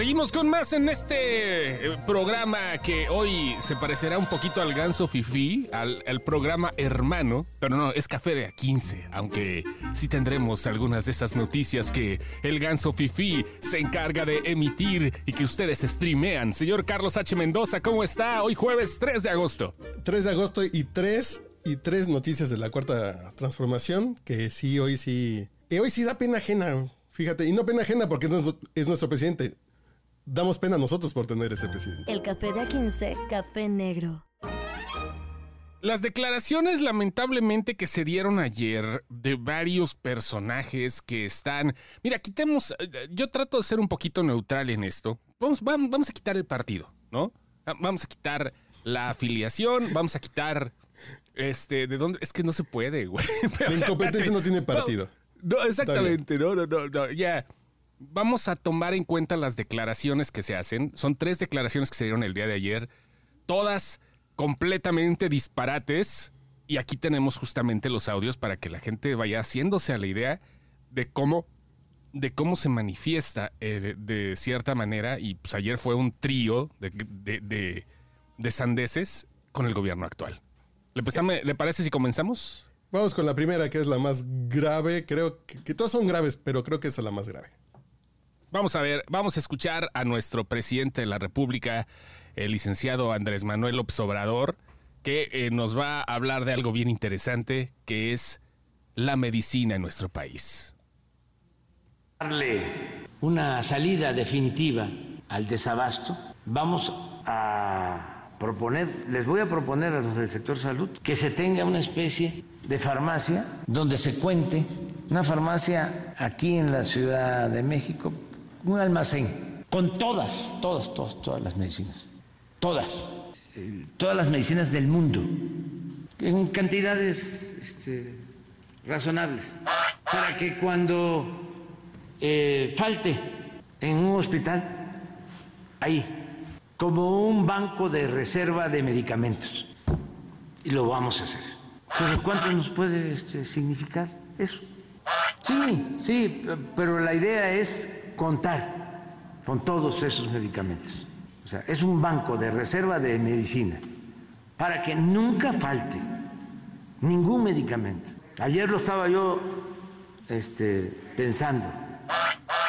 Seguimos con más en este eh, programa que hoy se parecerá un poquito al ganso Fifi, al, programa hermano, pero no, es Café de A15, aunque sí tendremos algunas de esas noticias que el ganso Fifi se encarga de emitir y que ustedes streamean. Señor Carlos H. Mendoza, ¿cómo está? Hoy jueves 3 de agosto. 3 de agosto y tres, y tres noticias de la cuarta transformación, que sí, hoy sí, y hoy sí da pena ajena, fíjate, y no pena ajena porque es nuestro presidente. Damos pena a nosotros por tener ese presidente. El Café de A15, Café Negro. Las declaraciones lamentablemente que se dieron ayer de varios personajes que están... Mira, quitemos... eh, Yo trato de ser un poquito neutral en esto. Vamos, vam- vamos a quitar el partido, ¿no? Ah, Vamos a quitar la afiliación, vamos a quitar... Este, ¿de dónde? Es que no se puede, güey. La incompetencia no tiene partido. No, exactamente, no, no, no, no, ya. Vamos a tomar en cuenta las declaraciones que se hacen. Son tres declaraciones que se dieron el día de ayer, todas completamente disparates. Y aquí tenemos justamente los audios para que la gente vaya haciéndose a la idea de cómo, de cómo se manifiesta eh, de, cierta manera. Y pues ayer fue un trío de, de, de- de sandeces con el gobierno actual. ¿Le, empezame- ¿Le parece si comenzamos? Vamos con la primera, que es la más grave. Creo que, todas son graves, pero creo que es la más grave. Vamos a ver, vamos a escuchar a nuestro presidente de la República, el licenciado Andrés Manuel López Obrador, que eh, nos va a hablar de algo bien interesante, que es la medicina en nuestro país. darle una salida definitiva al desabasto, vamos a proponer, les voy a proponer a los del sector salud que se tenga una especie de farmacia donde se cuente, una farmacia aquí en la Ciudad de México, un almacén con todas, todas, todas, todas las medicinas, todas, eh, todas las medicinas del mundo, en cantidades este, razonables, para que cuando eh, falte en un hospital, ahí, como un banco de reserva de medicamentos. Y lo vamos a hacer. Pero ¿cuánto nos puede este, significar eso? Sí, sí, pero la idea es contar con todos esos medicamentos. O sea, es un banco de reserva de medicina para que nunca falte ningún medicamento. Ayer lo estaba yo este, pensando.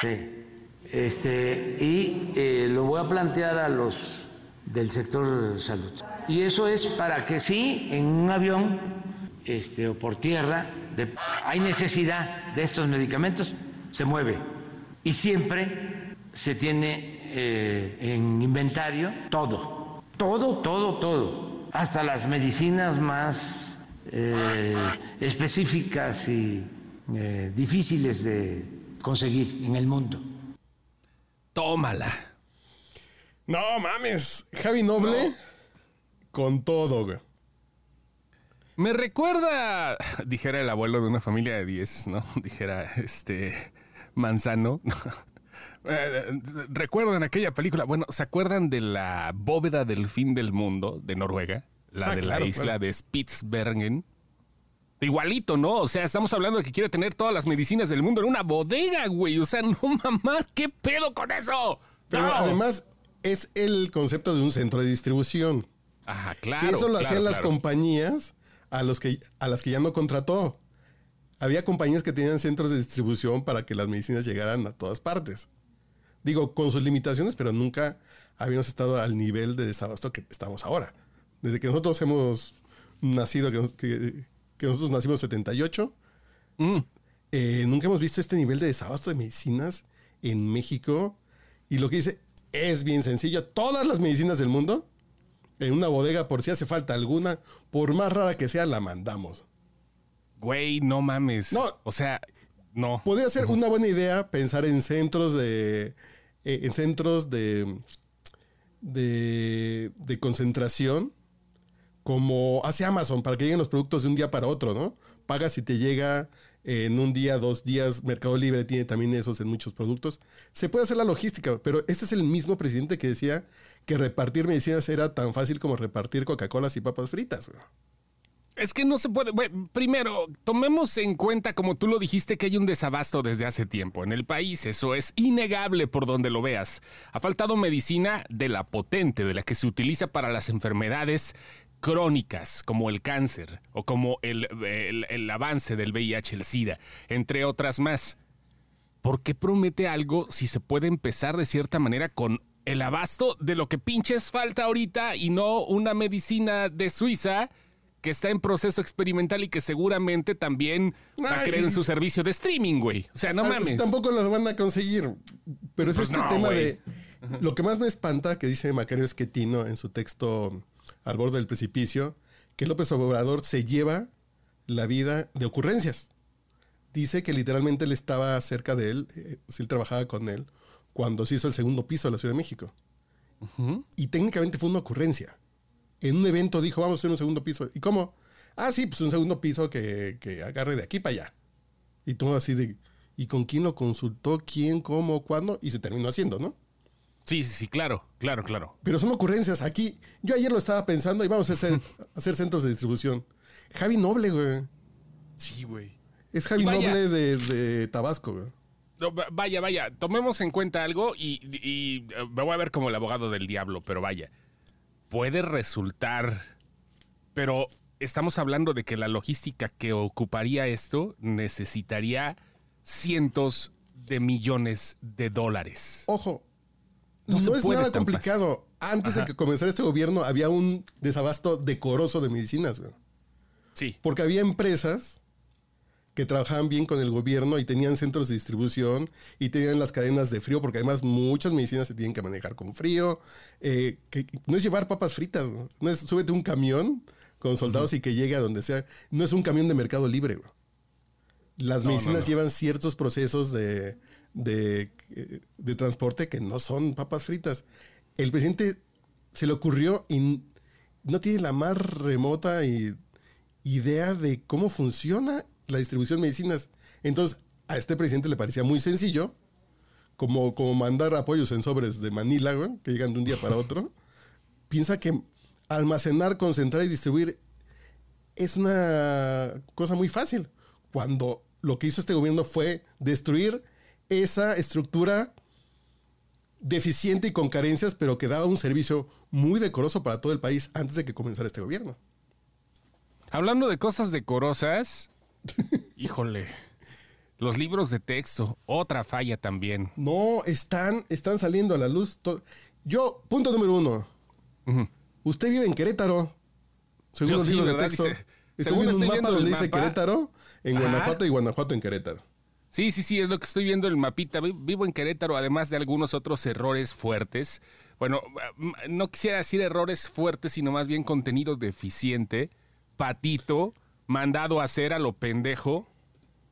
Sí. Este, y eh, lo voy a plantear a los del sector salud. Y eso es para que sí, en un avión este, o por tierra, hay necesidad de estos medicamentos, se mueve. Y siempre se tiene eh, en inventario todo, todo, todo, todo, hasta las medicinas más eh, específicas y eh, difíciles de conseguir en el mundo. Tómala. No mames, Javi Noble con todo, güey. Me recuerda, dijera el abuelo de una familia de 10, ¿no? Dijera, este, Manzano. Eh, ¿Recuerdan aquella película? Bueno, ¿se acuerdan de la bóveda del fin del mundo de Noruega? La Ah, de claro, la isla claro. de Spitsbergen. Igualito, ¿no? O sea, estamos hablando de que quiere tener todas las medicinas del mundo en una bodega, güey. O sea, no mamá, ¿qué pedo con eso? Pero No. además es el concepto de un centro de distribución. Ajá, claro. que eso lo claro, hacían las compañías a, los que, a las que ya no contrató. Había compañías que tenían centros de distribución para que las medicinas llegaran a todas partes. Digo, con sus limitaciones, pero nunca habíamos estado al nivel de desabasto que estamos ahora. Desde que nosotros hemos nacido, que, nos- que- que nosotros nacimos en 78, Mm. eh, nunca hemos visto este nivel de desabasto de medicinas en México. Y lo que dice es bien sencillo. Todas las medicinas del mundo, en una bodega, por si hace falta alguna, por más rara que sea, la mandamos. Güey, no mames. No. O sea, no. Podría ser una buena idea pensar en centros de. eh, en centros de. de. de concentración. Como hace Amazon, para que lleguen los productos de un día para otro, ¿no? Pagas y te llega en un día, dos días. Mercado Libre tiene también esos en muchos productos. Se puede hacer la logística, pero este es el mismo presidente que decía que repartir medicinas era tan fácil como repartir Coca-Colas y papas fritas. güey. Es que no se puede. primero, tomemos en cuenta, como tú lo dijiste, que hay un desabasto desde hace tiempo en el país. Eso es innegable por donde lo veas. Ha faltado medicina de la potente, de la que se utiliza para las enfermedades crónicas, como el cáncer o como el, el- el avance del VIH, el SIDA, entre otras más. ¿Por qué promete algo si se puede empezar de cierta manera con el abasto de lo que pinches falta ahorita y no una medicina de Suiza que está en proceso experimental y que seguramente también va a creer en su servicio de streaming, güey? O sea, no Ah, mames. Tampoco las van a conseguir. Pero es Pues este no, tema güey. de. Lo que más me espanta, que dice Macario Esquetino en su texto Al borde del precipicio, que López Obrador se lleva la vida de ocurrencias. Dice que literalmente él estaba cerca de él, eh, si él trabajaba con él, cuando se hizo el segundo piso de la Ciudad de México. Y técnicamente fue una ocurrencia. En un evento dijo, vamos a hacer un segundo piso. ¿Y cómo? Ah, sí, pues un segundo piso que, que agarre de aquí para allá. Y todo así de, ¿y con quién lo consultó? ¿Quién? ¿Cómo? ¿Cuándo? Y se terminó haciendo, ¿no? Sí, sí, sí, claro, claro, claro. Pero son ocurrencias. Aquí, yo ayer lo estaba pensando y vamos a hacer, a hacer centros de distribución. Javi Noble, güey. Sí, güey. Es Javi. Noble de, de Tabasco, güey. No, vaya, vaya, tomemos en cuenta algo y, y, eh, me voy a ver como el abogado del diablo, pero vaya, puede resultar, pero estamos hablando de que la logística que ocuparía esto necesitaría cientos de millones de dólares. Ojo, No es nada complicado. Antes de que comenzara este gobierno había un desabasto decoroso de medicinas, güey. Sí, Porque había empresas que trabajaban bien con el gobierno y tenían centros de distribución y tenían las cadenas de frío, porque además muchas medicinas se tienen que manejar con frío. Eh, que no es llevar papas fritas, no es súbete un camión con soldados y que llegue a donde sea. No es un camión de mercado libre. güey. Las No, medicinas no. llevan ciertos procesos de, de, eh, de transporte que no son papas fritas. El presidente se le ocurrió y no tiene la más remota y- idea de cómo funciona la distribución de medicinas. Entonces, a este presidente le parecía muy sencillo, como, como mandar apoyos en sobres de Manila, güey, que llegan de un día para otro. Piensa que almacenar, concentrar y distribuir es una cosa muy fácil. Cuando lo que hizo este gobierno fue destruir esa estructura deficiente y con carencias, pero que daba un servicio muy decoroso para todo el país antes de que comenzara este gobierno. hablando de cosas decorosas, híjole, los libros de texto, otra falla también. No, están, están saliendo a la luz. Yo, punto número uno. Usted vive en Querétaro. Según Yo los sí, libros de texto. Dice- Estoy viendo un mapa donde dice mapa. Querétaro en Ajá. Guanajuato y Guanajuato en Querétaro. Sí, sí, sí, es lo que estoy viendo en el mapita. Vi- Vivo en Querétaro, además de algunos otros errores fuertes. Bueno, no quisiera decir errores fuertes, sino más bien contenido deficiente. Patito, mandado a hacer a lo pendejo.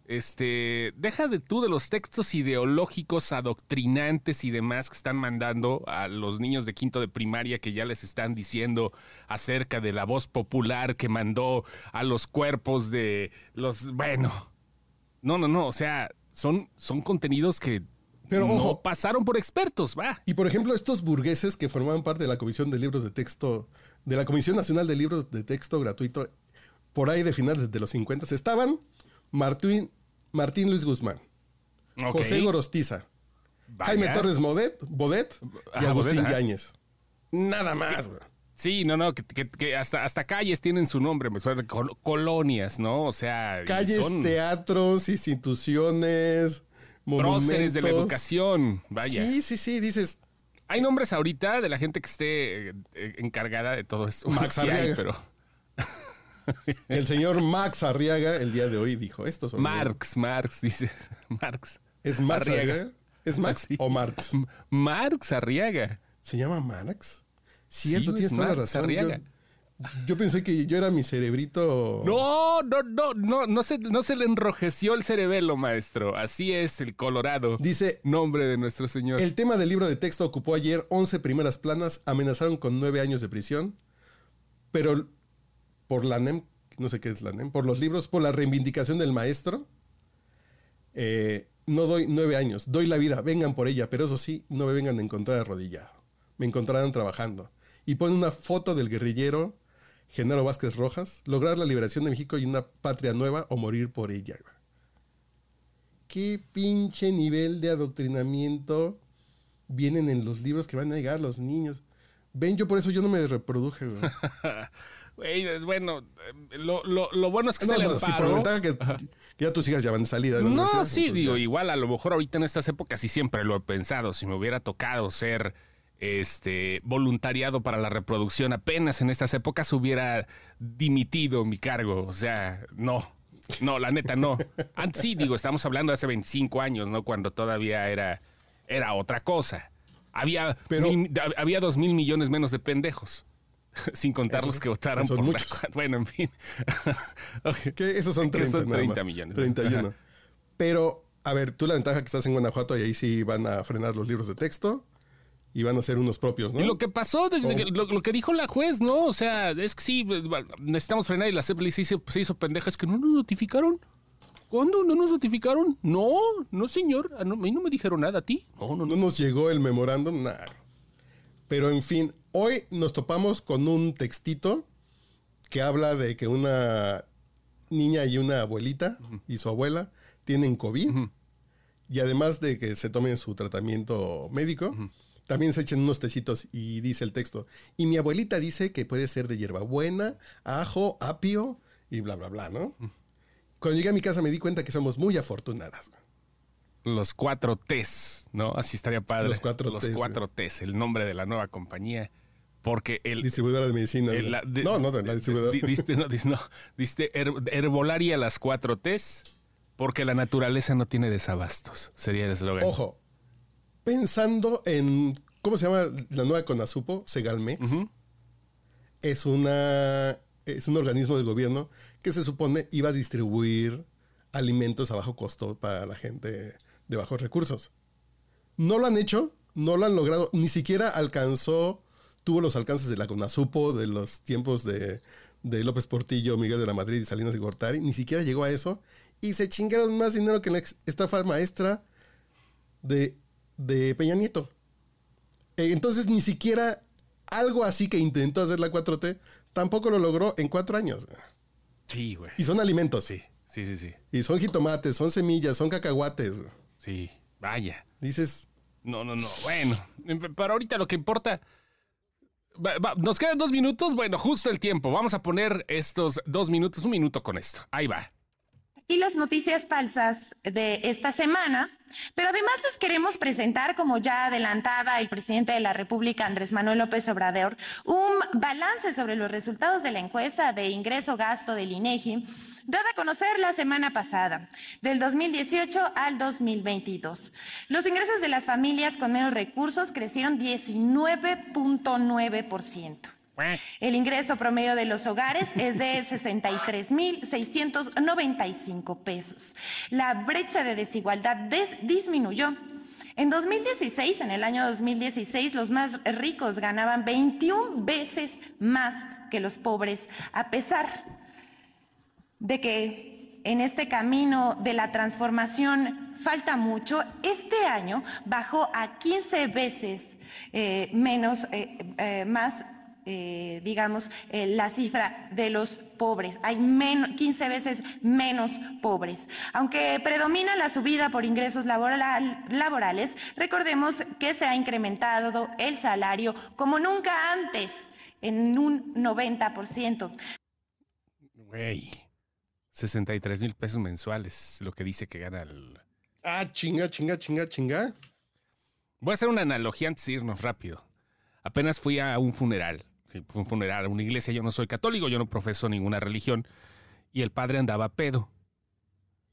Este, deja de tú de los textos ideológicos adoctrinantes y demás que están mandando a los niños de quinto de primaria que ya les están diciendo acerca de la voz popular que mandó a los cuerpos de los, bueno, no, no, no. O sea, son, son contenidos que Pero, no ojo. pasaron por expertos, va. Y por ejemplo, estos burgueses que formaban parte de la Comisión de Libros de Texto, de la Comisión Nacional de Libros de Texto Gratuito, por ahí de finales de los 50, estaban Martín, Martín Luis Guzmán. José Gorostiza, Vaya. Jaime Torres Modet, Bodet y Ajá, Agustín Bodet. Yáñez. Nada más, güey. Sí, no, no, que, que- que hasta, hasta calles tienen su nombre, me suena, col- colonias, ¿no? O sea, Calles, son teatros, instituciones, monumentos. próceres de la educación, vaya. Sí, sí, sí, dices, Hay nombres ahorita de la gente que esté eh, eh, encargada de todo esto. Max Sí hay, pero el señor Max Arriaga el día de hoy dijo esto. sobre- Marx, Marx, dice Marx. ¿Es Max Arriaga. Arriaga? ¿Es Max Sí. o Marx? Marx Arriaga. ¿Se llama Marx? Cierto, Sí, tienes es toda la Marx razón. Yo, Arriaga. yo pensé que yo era mi cerebrito. No, no, no, no, no se, no se le enrojeció el cerebelo, maestro. Así es el Colorado. Dice, Nombre de nuestro Señor. el tema del libro de texto ocupó ayer 11 primeras planas, amenazaron con 9 años de prisión, pero por la NEM, no sé qué es la NEM, por los libros, por la reivindicación del maestro, Eh, no doy nueve años, doy la vida, vengan por ella, pero eso sí, no me vengan a encontrar arrodillado. Me encontrarán trabajando. Y pone una foto del guerrillero Genaro Vázquez Rojas, lograr la liberación de México y una patria nueva o morir por ella. ¿Qué pinche nivel de adoctrinamiento vienen en los libros que van a llegar los niños? Ven, yo por eso yo no me reproduje, güey. Güey, bueno, lo, lo, lo, bueno es que no, se le no, si por ventaja que, que, ya tus hijas ya van de salida. De la no, sí, digo, ya. igual a lo mejor ahorita en estas épocas y siempre lo he pensado, si me hubiera tocado ser este voluntariado para la reproducción apenas en estas épocas hubiera dimitido mi cargo, o sea, no. No, la neta no. Antes sí, digo, estamos hablando de hace 25 años, ¿no? Cuando todavía era era otra cosa. Había Pero- mil- había dos mil millones menos de pendejos. Sin contar Esos- los que votaron son por la- muchos. Bueno, en fin. Que esos son Que 30, son nada 30 más. millones. 31. Pero, a ver, tú la ventaja que estás en Guanajuato y ahí sí van a frenar los libros de texto y van a hacer unos propios, ¿no? Y lo que pasó, de- de- ¿Cómo? lo, lo que dijo la juez, ¿no? O sea, es que sí, necesitamos frenar y la CEPLI se hizo, se hizo pendeja. Es que no nos notificaron. ¿Cuándo? ¿No nos notificaron? No, no, señor. A, no- a mí no me dijeron nada a ti. No, no, No no. nos llegó el memorándum, nada. Pero en fin, hoy nos topamos con un textito que habla de que una niña y una abuelita y su abuela tienen COVID. Y además de que se tomen su tratamiento médico, también se echen unos tecitos y dice el texto. Y mi abuelita dice que puede ser de hierbabuena, ajo, apio y bla, bla, bla, ¿no? Cuando llegué a mi casa me di cuenta que somos muy afortunadas. Los cuatro T's, ¿no? Así estaría padre. Los cuatro Los Ts, cuatro T's, el nombre de la nueva compañía. Porque el, Distribuidora de medicina. el- la- de- no, no, la distribuidora. di- Diste, no, dis- no, diste her- herbolaria las cuatro T's porque la naturaleza no tiene desabastos. Sería el eslogan. Ojo, pensando en, ¿cómo se llama la nueva Conasupo? Segalmex. Es una, es un organismo del gobierno que se supone iba a distribuir alimentos a bajo costo para la gente de bajos recursos. No lo han hecho, no lo han logrado, ni siquiera alcanzó, tuvo los alcances de la Conasupo, de los tiempos de, de López Portillo, Miguel de la Madrid y Salinas de Gortari, ni siquiera llegó a eso y se chingaron más dinero que la ex- estafa maestra de, de Peña Nieto. Eh, Entonces ni siquiera algo así que intentó hacer la 4T tampoco lo logró en cuatro años. Sí, güey. Y son alimentos. Sí, sí, sí, sí. Y son jitomates, son semillas, son cacahuates. güey. Sí, vaya. Dices, No, no, no. Bueno, pero ahorita lo que importa. Nos quedan dos minutos. Bueno, justo el tiempo. Vamos a poner estos dos minutos, un minuto con esto. Ahí va. y las noticias falsas de esta semana. Pero además les queremos presentar, como ya adelantaba el presidente de la República, Andrés Manuel López Obrador, un balance sobre los resultados de la encuesta de ingreso-gasto del INEGI, dada a conocer la semana pasada, del 2018 al 2022. Los ingresos de las familias con menos recursos crecieron 19.9%. El ingreso promedio de los hogares es de 63.695 pesos. La brecha de desigualdad des- disminuyó. En 2016, en el año 2016, los más ricos ganaban 21 veces más que los pobres, a pesar de que en este camino de la transformación falta mucho, este año bajó a 15 veces eh, menos, eh, eh, más, digamos, la cifra de los pobres. Hay menos, 15 veces menos pobres. Aunque predomina la subida por ingresos laboral- laborales, recordemos que se ha incrementado el salario como nunca antes, en un 90%. Güey. 63 mil pesos mensuales, lo que dice que gana el... ah, chinga, chinga, chinga, chinga. Voy a hacer una analogía antes de irnos rápido. Apenas fui a un funeral. Un funeral, a una iglesia. Yo no soy católico, yo no profeso ninguna religión. Y el padre andaba pedo.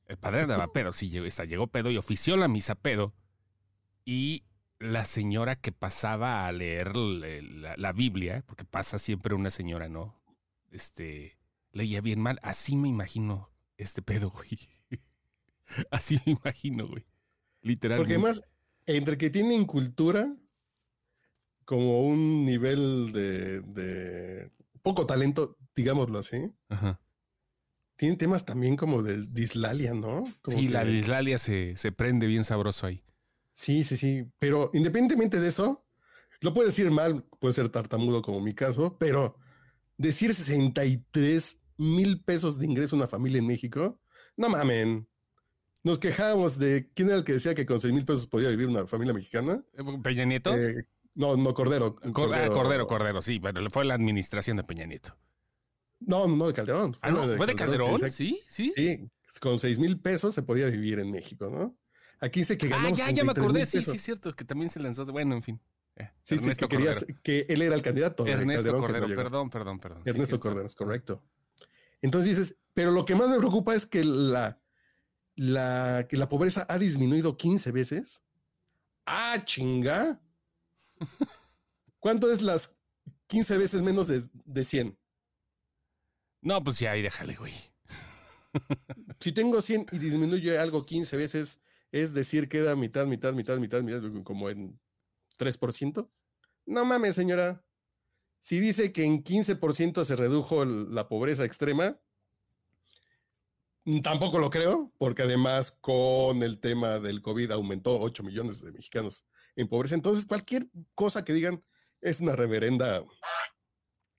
El padre andaba pedo, sí, llegó, o sea, llegó pedo y ofició la misa pedo. Y la señora que pasaba a leer la, la- la Biblia, porque pasa siempre una señora, ¿no? Este, leía bien mal. Así me imagino este pedo, güey. Así me imagino, güey. Literalmente. Porque además, entre que tienen cultura, como un nivel de, de poco talento, digámoslo así, Ajá. tienen temas también como de dislalia, ¿no? Como sí, que- la dislalia se, se prende bien sabroso ahí. Sí, sí, sí. Pero independientemente de eso, lo puede decir mal, puede ser tartamudo como mi caso, pero decir 63 mil pesos de ingreso a una familia en México, no mamen. Nos quejábamos de quién era el que decía que con 6 mil pesos podía vivir una familia mexicana. Eh, ¿Peña Nieto? Eh, no, no, Cordero. Ah, Cordero, Cordero, sí, pero fue la administración de Peña Nieto. No, no, de Calderón. Ah, no, ¿fue de Calderón? Sí, sí. Sí, con 6 mil pesos se podía vivir en México, ¿no? Aquí dice que ganó Ah, ya, ya me 63,000 acordé, sí, sí, es cierto, que también se lanzó. Bueno, en fin. Eh, Sí, sí, Ernesto que, querías, Cordero. que él era el candidato. Ernesto Calderón, no Cordero, perdón, perdón, perdón. Sí, Ernesto. Cordero, es correcto. Entonces dices, pero lo que más me preocupa es que la, la, que la pobreza ha disminuido 15 veces. ¡Ah, chinga! ¿Cuánto es las 15 veces menos de, de 100? No, pues ya, ahí déjale, güey. Si tengo 100 y disminuye algo 15 veces, es decir, queda mitad, mitad, mitad, mitad, mitad, como en 3%. No mames, señora. Si dice que en 15% se redujo la pobreza extrema, tampoco lo creo, porque además con el tema del COVID aumentó 8 millones de mexicanos en pobreza. Entonces, cualquier cosa que digan es una reverenda.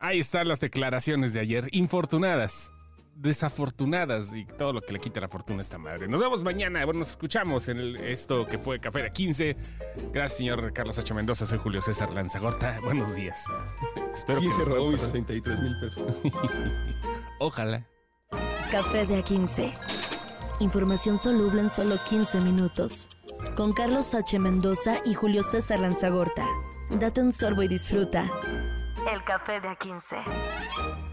Ahí están las declaraciones de ayer. Infortunadas, desafortunadas y todo lo que le quita la fortuna a esta madre. Nos vemos mañana. Bueno, nos escuchamos en el- esto que fue Café de 15. Gracias, señor Carlos H. Mendoza. Soy Julio César Lanzagorta. Buenos días. Espero que ¿Quién se nos robó puedan mis pasar- 63 mil pesos? Ojalá. Café de A15. Información soluble en solo 15 minutos. Con Carlos H. Mendoza y Julio César Lanzagorta. Date un sorbo y disfruta. El café de A15.